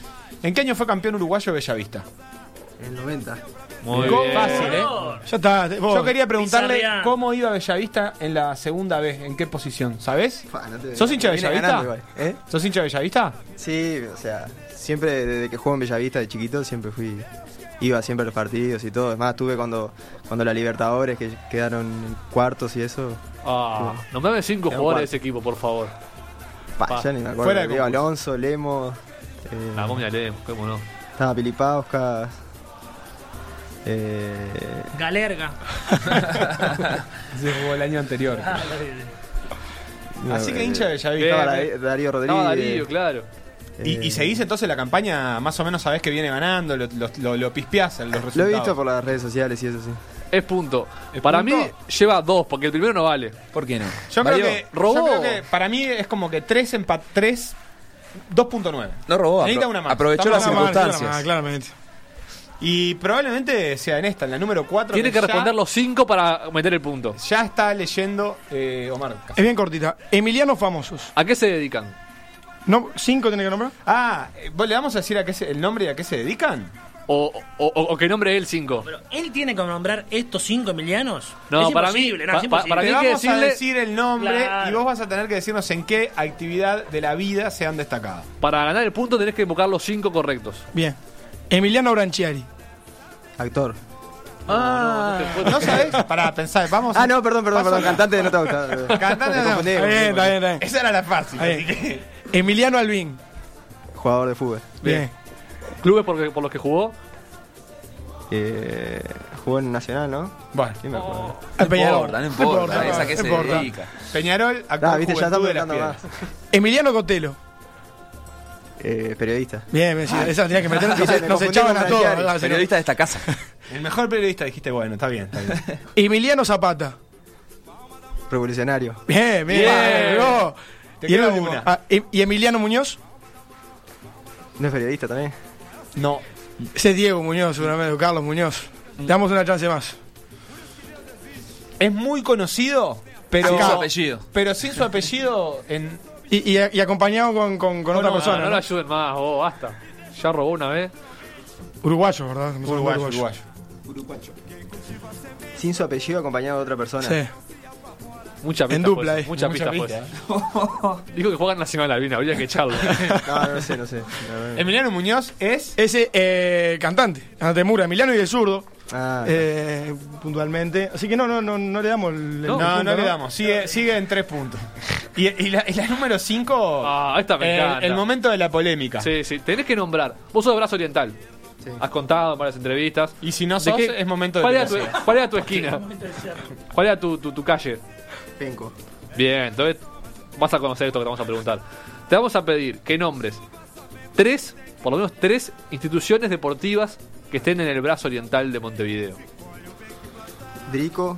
¿En qué año fue campeón uruguayo Bellavista? El 90. Muy Go- bien. Fácil, ¿eh? Ya está. te- vos- Yo quería preguntarle Pizarría. cómo iba Bellavista en la segunda vez, en qué posición, ¿sabes? Fa, no te- ¿Sos hincha de viene Bellavista? ganando igual, ¿eh? ¿Sos hincha de Bellavista? Sí, o sea, siempre desde que juego en Bellavista de chiquito siempre fui iba siempre a los partidos y todo. Es más, tuve cuando cuando la Libertadores que quedaron en cuartos y eso. Ah, nombrame cinco Era un jugadores de ese equipo, por favor. Pa, Pa. ya ni me acuerdo. Fuera de Diego concurso. Alonso, Lemos. eh, La momia leemos, cómo no. estaba Pilipauskas. Eh, Galerga. Se jugó el año anterior. no, Así que eh, hincha de Bellavista. Estaba Darío- Darío Rodríguez. Estaba Darío, claro. ¿Y, eh, y seguís entonces la campaña, más o menos sabés que viene ganando, lo, lo, lo, lo pispeás en los resultados. Lo he visto por las redes sociales y eso sí. Es punto. ¿Es Para punto? mí lleva dos, porque el primero no vale. ¿Por qué no? Yo creo, que, robó. yo creo que para mí es como que 3 empat 3 2.9. No robó, Necesita apro- una más. aprovechó Estamos las más, circunstancias. claramente. Y probablemente sea en esta, en la número 4. Tiene que responder los cinco para meter el punto. Ya está leyendo eh, Omar. Es bien cortita. Emilianos famosos. ¿A qué se dedican? No, ¿Cinco tiene que nombrar? Ah, eh, ¿vos le vamos a decir a qué se- el nombre y a qué se dedican? O, o, o- o que nombre él cinco. Pero él tiene que nombrar estos cinco emilianos. No, Es para mí- imposible, no, pa- es pa- imposible. para mí que vamos a decir el nombre Claro. y vos vas a tener que decirnos en qué actividad de la vida se han destacado. Para ganar el punto tenés que invocar los cinco correctos. Bien. Emiliano Branchiari. Actor. Ah, no, sabés? Para pensar, vamos. Ah, no, perdón, perdón, perdón. Cantante no te gusta. Cantante Me no. confundí, Está bien, está bien, está bien. Esa era la fácil. Así que- Emiliano Albín. Jugador de fútbol. Bien. Clubes por, por los que jugó. Eh, jugó en Nacional, ¿no? Bueno, ¿Quién me acuerdo? Al Peñarol. importa, no importa, esa que no se importa. dedica. Peñarol, actual Ah, viste, ya estamos de más. Emiliano Cotelo. Eh, periodista. Bien, bien, sí, esa tenía que meter. Nos, echaban a todos. ¿verdad? Periodista de esta casa. El mejor periodista dijiste, bueno, está bien, está bien. Emiliano Zapata. Revolucionario. Bien, bien. Bien. no. Te Y, el queda último. una. Ah, ¿y- ¿Y Emiliano Muñoz? ¿No es periodista también? No. Ese es Diego Muñoz, seguramente, o Carlos Muñoz. Le damos una chance más. Es muy conocido, pero. Sin su apellido. Pero sin su apellido en. Y, y- y acompañado con, con- con otra no, persona. no, ¿no? lo ayuden más, vos, basta. Ya robó una vez. Uruguayo, ¿verdad? Como Uruguayo, uruguayo. Sin su apellido acompañado de otra persona. Sí. Mucha En pista dupla, fue, eh. Mucha Mucha pista pista, fue. Dijo que juegan Nacional Albina, habría que echarlo. No, no sé, no sé. Emiliano Muñoz es. Ese eh, cantante, cantante de Mura, Emiliano y de zurdo, Ah, eh, puntualmente. Así que no, no, no, no le damos el, el No, No, punto, no le damos. Sigue, sigue en tres puntos. Y, y la, y la número 5. Ah, esta me el, encanta. el momento de la polémica. Sí, sí, tenés que nombrar. Vos sos de Brazo Oriental. Sí. Has contado en varias entrevistas. Y si no ¿De sos, qué- es momento de ¿Cuál era, tu. ¿Cuál era tu esquina? ¿Cuál era tu, tu, tu calle? Penco. Bien, entonces vas a conocer esto que te vamos a preguntar. Te vamos a pedir que nombres tres, por lo menos tres instituciones deportivas que estén en el brazo oriental de Montevideo. Drico.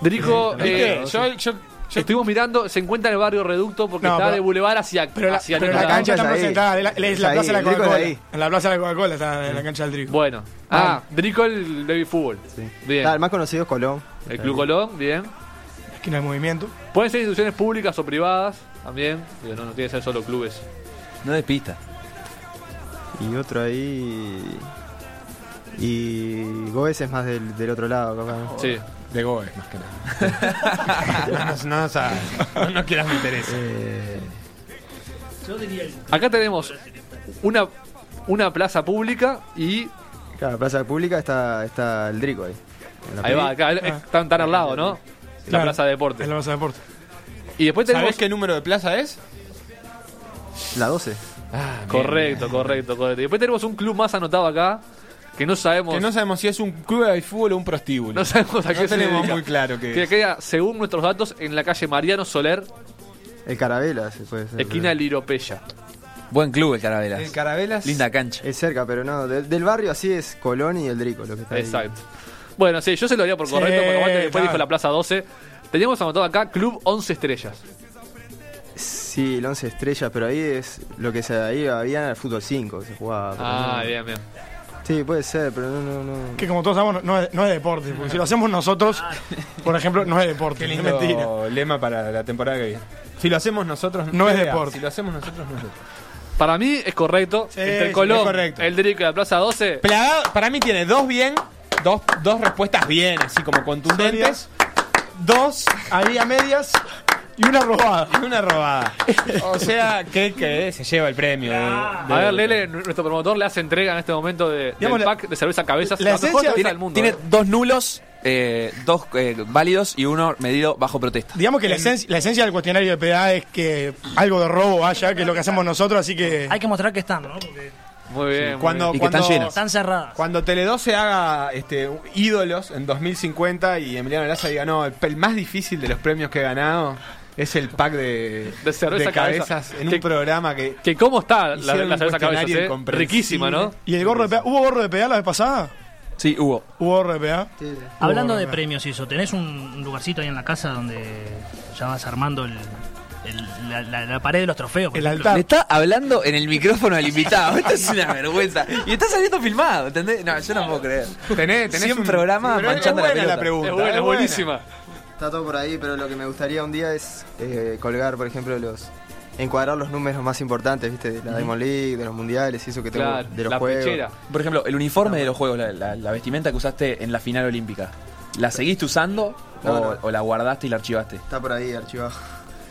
Drico, eh, yo, yo, yo- estuvimos mirando, se encuentra en el barrio Reducto porque No, está pero- de Boulevard hacia, Pero la, hacia pero la cancha está es ahí. presentada, es la, es Es la ahí, plaza de la es Coca-Cola. ahí. En la plaza de la Coca-Cola está en la cancha del Drico. Bueno, ah, Drico el Baby Fútbol. Sí. Bien. El más conocido es Colón. El Club Colón, bien. Esquina del movimiento. Pueden ser instituciones públicas o privadas también. Digo, no, no tiene que ser solo clubes. No de pista. Y otro ahí. Y Goes es más del, del otro lado, capaz. Sí. De Goes, más que nada. no, no, no, sabes. no, no quieras meter eso. Eh, Yo diría el- Acá tenemos una, una plaza pública y claro, Plaza Pública está, está el Drico ahí. Ahí va, acá están tan al lado, ¿no? La Claro, plaza de deporte. Es la plaza de deporte. Y después tenemos ¿Sabés qué número de plaza es? La 12. correcto, correcto, correcto. Y después tenemos un club más anotado acá que no sabemos Que no sabemos si es un club de fútbol o un prostíbulo. no sabemos a No qué se tenemos muy claro Que es. queda, según nuestros datos, en la calle Mariano Soler, El Carabela, se puede ser. esquina Liropeya. Buen club el Carabelas. El Carabelas. Linda cancha. Es cerca, pero no. del- del barrio así es Colón y el Drico, lo que está ahí. Exacto. Bueno, sí, yo se lo haría por Sí, correcto, porque aparte después claro. dijo la Plaza 12. Teníamos anotado acá Club 11 Estrellas. Sí, el 11 estrellas, pero ahí es lo que se ahí había el fútbol 5 que se jugaba. Ah, no- bien, bien. Sí, puede ser, pero no, no, no. Que como todos sabemos, no es, no es deporte. Porque si lo hacemos nosotros, por ejemplo, no es deporte. Qué es lindo mentira. lema para la temporada que viene. Si lo hacemos nosotros, No es deporte. Si lo hacemos nosotros, no es deporte. Para mí es correcto. Sí, Entre sí, Colón, es correcto. el Drico y la Plaza 12. Plagado, para mí tiene dos bien, dos, dos respuestas bien, así como contundentes. Dos ahí a medias y una robada. Y una robada. O sea, que, que se lleva el premio. de- A ver, Lele, nuestro promotor le hace entrega en este momento de, del la- pack de cerveza cabezas. La la esencia tiene, del mundo. tiene eh. dos nulos, eh, dos eh, válidos y uno medido bajo protesta. Digamos que la esencia, la esencia del cuestionario de PDA es que algo de robo haya, que es lo que hacemos nosotros, así que... Hay que mostrar que están, ¿no? Porque Muy bien. muy Cuando, bien. cuando, están cerradas. Cuando Tele12 haga este, ídolos en 2050 y Emiliano Laza diga, no, el, el más difícil de los premios que he ganado es el pack de, De cerveza cabezas cabeza. en Que- un programa que... Que cómo está la, la cerveza cabezas, eh? Riquísima, ¿no? ¿Y el gorro de PDA? ¿Hubo gorro de PDA la vez pasada? Sí, hubo. ¿Hubo gorro de PDA? Hablando de premios y eso, ¿tenés un, lugarcito ahí en la casa donde ya vas armando el, el- la, la- la pared de los trofeos? por El ejemplo? Le está hablando en el micrófono al invitado. Esto es una vergüenza. Y está saliendo filmado, ¿entendés? No, yo no puedo creer. Tenés, tenés 100 un- es manchando buena la pelota. la pregunta, Es buena, es es buena. Está todo por ahí, pero lo que me gustaría un día es eh, colgar, por ejemplo, los encuadrar los números más importantes, ¿viste? De la Diamond League, de los mundiales y eso que tengo Claro, de los la juegos. pechera. Por ejemplo, el uniforme de los juegos, la, la- la vestimenta que usaste en la final olímpica, ¿la seguiste usando No, o, no. o la guardaste y la archivaste? Está por ahí archivado.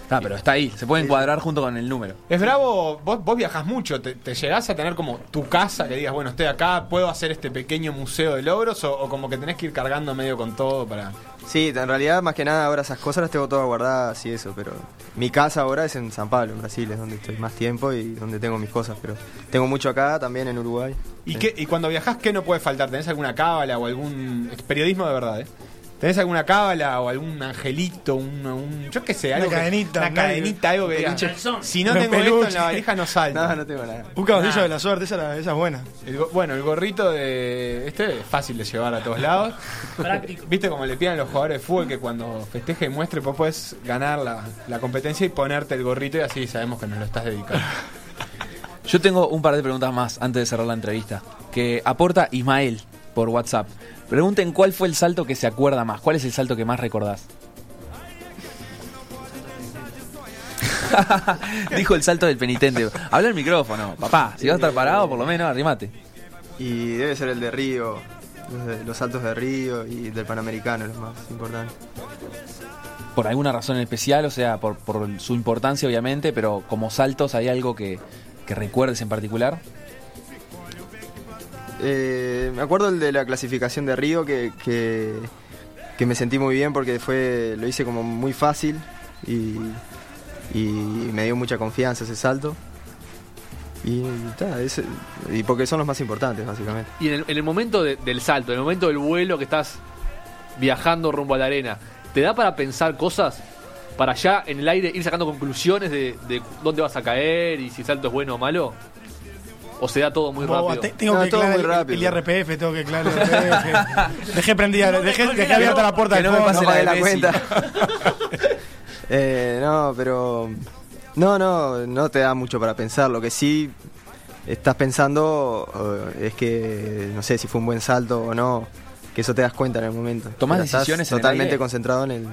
Ah, pero está ahí, se puede encuadrar junto con el número. Es bravo, vos, vos viajás mucho, te, te llegás a tener como tu casa que digas, bueno, estoy acá, puedo hacer este pequeño museo de logros o, o como que tenés que ir cargando medio con todo para... Sí, en realidad más que nada ahora esas cosas las tengo todas guardadas y eso, pero mi casa ahora es en San Pablo, en Brasil, es donde estoy más tiempo y donde tengo mis cosas, pero tengo mucho acá, también en Uruguay. ¿Y, Sí. qué, y cuando viajás, ¿qué no puede faltar? ¿Tenés alguna cábala o algún... es periodismo de verdad, ¿eh? ¿Tenés alguna cábala o algún angelito, un... un- yo qué sé, Una algo que- cadenita, una un cadenita, algo que peluche. si no tengo esto en la valija no salta. No, no tengo nada. Un caballillo de la suerte, esa, es buena. El bueno, el gorrito de este es fácil de llevar a todos lados. Práctico. Viste como le piden a los jugadores de fútbol que cuando festeje y muestre, vos puedes ganar la, la competencia y ponerte el gorrito y así sabemos que nos lo estás dedicando. Yo tengo un par de preguntas más antes de cerrar la entrevista. Que aporta Ismael por WhatsApp. Pregunten cuál fue el salto que se acuerda más. ¿Cuál es el salto que más recordás? Dijo el salto del penitente. Habla el micrófono, papá. Si vas a estar parado, por lo menos arrimate. Y debe ser el de Río, los, de- los saltos de Río y del Panamericano, los más importantes. Por alguna razón en especial, o sea, por, por su importancia, obviamente, pero como saltos, ¿hay algo que, que recuerdes en particular? Eh, me acuerdo el de la clasificación de Río que, que, me sentí muy bien porque fue lo hice como muy fácil y, me dio mucha confianza ese salto. Y, ta, y porque son los más importantes, básicamente. Y en el, en el momento de- del salto, en el momento del vuelo que estás viajando rumbo a la arena, ¿te da para pensar cosas? Para ya en el aire ir sacando conclusiones de dónde vas a caer y si el salto es bueno o malo? ¿O se da todo muy rápido? te- tengo No, que todo muy el, rápido. el IRPF, tengo que el IRPF. dejé prendida, dejé, dejé abierta la puerta Que del no me pase no la de la Messi. cuenta. Eh, no, pero. No, no, no te da mucho para pensar. Lo que sí estás pensando eh, es que, no sé si fue un buen salto o no, que eso te das cuenta en el momento. ¿Tomás Pero estás decisiones en el totalmente aire? concentrado en el.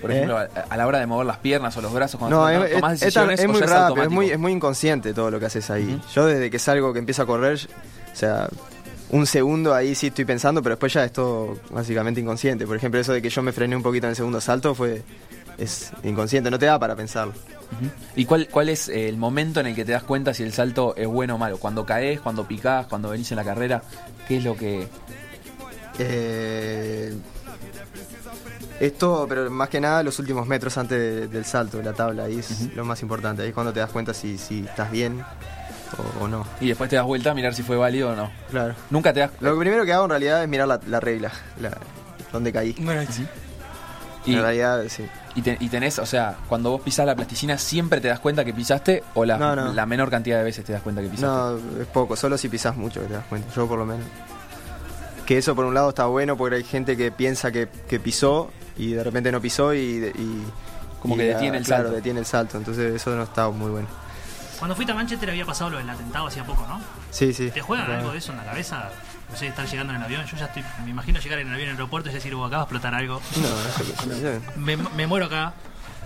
Por ¿Eh? ejemplo, a, a la hora de mover las piernas o los brazos, cuando No, es, tomás es- es decisiones es muy rápido, es muy, es muy inconsciente todo lo que haces ahí. Yo desde que salgo, que empiezo a correr, o sea, un segundo ahí sí estoy pensando, pero después ya es todo básicamente inconsciente. Por ejemplo, eso de que yo me frené un poquito en el segundo salto fue es inconsciente, no te da para pensarlo. ¿Y cuál, cuál es eh, el momento en el que te das cuenta si el salto es bueno o malo? ¿Cuando caes, cuando picás, cuando venís en la carrera? ¿Qué es lo que...? Eh, esto, pero más que nada los últimos metros antes de- del salto de la tabla, ahí es lo más importante. Ahí es cuando te das cuenta si, si estás bien o, o no. Y después te das vuelta a mirar si fue válido o no. Claro. Nunca te das... Lo primero que hago en realidad es mirar la, la regla, la, donde caí. Bueno, sí. Y, En realidad, sí. y, te- y tenés, o sea, cuando vos pisás la plasticina, ¿siempre te das cuenta que pisaste o la, No, no. la menor cantidad de veces te das cuenta que pisaste? No, es poco, solo si pisás mucho que te das cuenta, yo por lo menos. Que eso por un lado está bueno porque hay gente que piensa que, que pisó y de repente no pisó y... y Como y que la- detiene el claro, salto. detiene el salto, entonces eso no está muy bueno. Cuando fuiste a Manchester había pasado lo del atentado hacía poco, ¿no? Sí, sí. ¿Te juegan Claro. algo de eso en la cabeza? No sé, estar llegando en el avión. Yo ya estoy. Me imagino llegar en el avión en el aeropuerto y decir, "Uh, acá va a explotar algo. No, eso- no, yo- Me, me muero acá.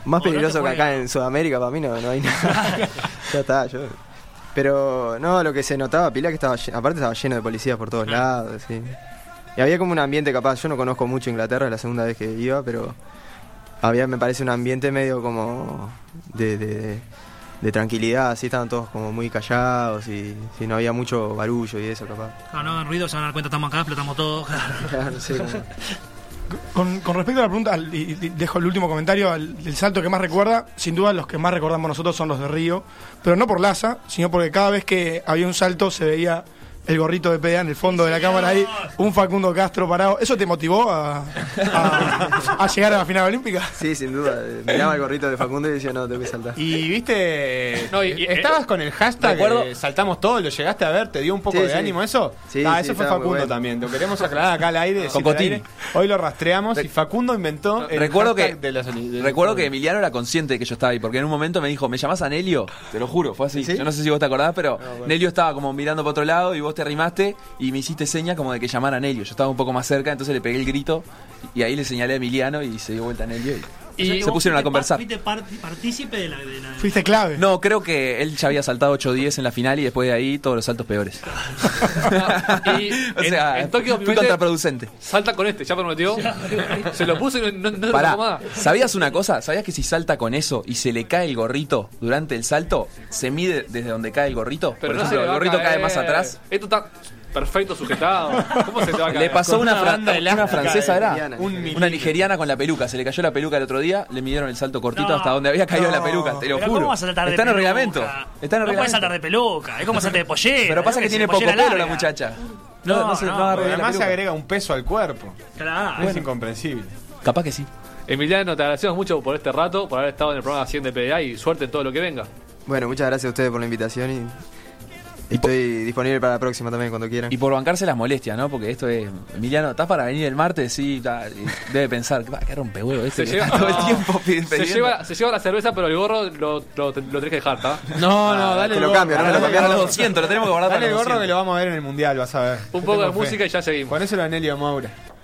Más O no peligroso que acá en Sudamérica para mí no, no hay nada. ya está, yo... Pero no, lo que se notaba, pila que estaba aparte estaba lleno de policías por todos lados, sí. Y había como un ambiente capaz, yo no conozco mucho Inglaterra, es la segunda vez que iba, pero había, me parece, un ambiente medio como de, de- de tranquilidad, así estaban todos como muy callados y, y no había mucho barullo y eso capaz. No, no hagan ruido, se van a dar cuenta, estamos acá, explotamos todo. Claro, sí, como- Con, con respecto a la pregunta, y, y dejo el último comentario, al- el salto que más recuerda, sin duda los que más recordamos nosotros son los de Río, pero no por Laza, sino porque cada vez que había un salto se veía el gorrito de PDA en el fondo de la cámara ahí, un Facundo Castro parado. ¿Eso te motivó a, a- a llegar a la final olímpica? Sí, sin duda. eh, Miraba el gorrito de Facundo y decía, no, tengo que saltar. Y viste, No, y- y- estabas con el hashtag recuerdo- eh, saltamos todos, lo llegaste a ver, te dio un poco Sí, de sí. ánimo eso. Sí, ah, sí, eso fue Facundo bueno. también. Lo queremos aclarar acá al aire. Cocotín. aire. Hoy lo rastreamos y Facundo inventó el recuerdo que de de- recuerdo que Emiliano era consciente de que yo estaba ahí porque en un momento me dijo me llamás a Nelio te lo juro fue así ¿Sí? yo no sé si vos te acordás pero Nelio estaba como mirando para otro lado y vos te arrimaste y me hiciste seña como de que llamara a Nelio. Yo estaba un poco más cerca entonces le pegué el grito y ahí le señalé a Emiliano y se dio vuelta a Nelio y, Y se pusieron a conversar Fuiste par- partícipe de la. De la Fuiste clave. no creo que él ya había saltado 8-10 en la final y después de ahí todos los saltos peores Y o sea en, en Tokio fui 2020, contraproducente salta con este, ya prometió. se lo puso y no, no, no Pará, lo. ¿sabías una cosa? ¿Sabías que si salta con eso y se le cae el gorrito durante el salto, se mide desde donde cae el gorrito? Pero Por no ejemplo, el gorrito cae más atrás. Esto está perfecto sujetado. ¿Cómo se te va a caer? Le pasó una, una fra- banda una elástica francesa, de era una nigeriana con la peluca. Se le cayó la peluca el otro día, le midieron el salto cortito No. hasta donde había caído No. la peluca, te lo Pero juro. ¿cómo vas a saltar de Está en el peluca? reglamento. Está en el no puedes reglamento. saltar de peluca, es como saltar de pollera. Pero pasa que tiene poco pollera pelo la larga. muchacha. No, No, no, se, no, no agarró bien la Además se peluca. agrega un peso al cuerpo. Claro. Es incomprensible. Capaz que sí. Emiliano, te agradecemos mucho por este rato, por haber estado en el programa 100 de PDA y suerte en todo lo que venga. Bueno, muchas gracias a ustedes por la invitación y estoy disponible para la próxima también cuando quieran. Y por bancarse las molestias, ¿no? Porque esto es. Emiliano, ¿estás para venir el martes? Sí, ta- y debe pensar, "Va, qué rompehuevo este. Se que lleva, todo el tiempo se, pidiendo". lleva, se lleva la cerveza, pero el gorro lo, lo, lo tenés que dejar, ¿está? No, no, dale te lo cambio, no me lo cambias. los 200, lo tenemos que guardar Dale para el los gorro que 200. lo vamos a ver en el mundial, vas a ver. Un poco de fe. música y ya seguimos. Ponéselo a Nelio Maura.